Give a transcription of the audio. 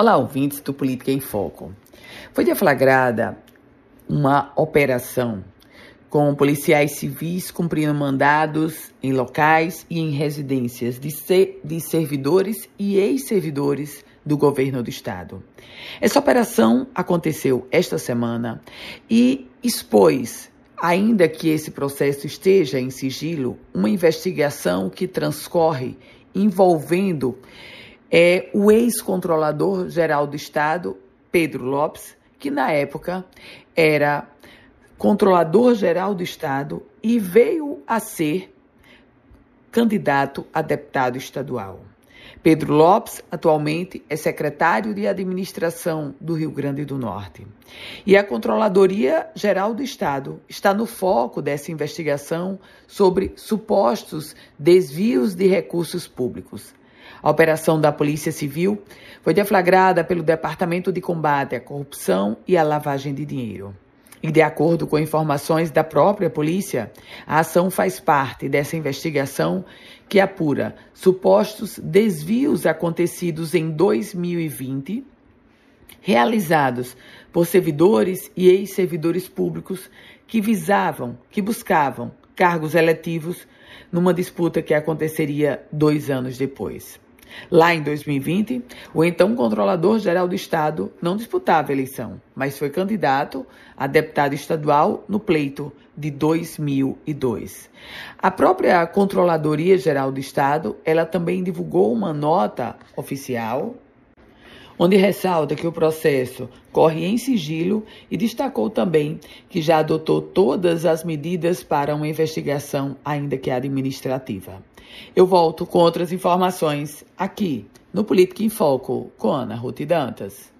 Olá, ouvintes do Política em Foco. Foi deflagrada uma operação com policiais civis cumprindo mandados em locais e em residências de, ser, de servidores e ex-servidores do governo do estado. Essa operação aconteceu esta semana e expôs, ainda que esse processo esteja em sigilo, uma investigação que transcorre envolvendo é o ex-controlador geral do Estado, Pedro Lopes, que na época era controlador geral do Estado e veio a ser candidato a deputado estadual. Pedro Lopes, atualmente, é secretário de administração do Rio Grande do Norte. E a Controladoria Geral do Estado está no foco dessa investigação sobre supostos desvios de recursos públicos. A operação da Polícia Civil foi deflagrada pelo Departamento de Combate à Corrupção e à Lavagem de Dinheiro. E, de acordo com informações da própria polícia, a ação faz parte dessa investigação que apura supostos desvios acontecidos em 2020, realizados por servidores e ex-servidores públicos que visavam, que buscavam cargos eletivos numa disputa que aconteceria dois anos depois. Lá em 2020, o então controlador-geral do Estado não disputava a eleição, mas foi candidato a deputado estadual no pleito de 2002. A própria Controladoria Geral do Estado, ela também divulgou uma nota oficial onde ressalta que o processo corre em sigilo e destacou também que já adotou todas as medidas para uma investigação, ainda que administrativa. Eu volto com outras informações aqui no Política em Foco com Ana Ruth Dantas.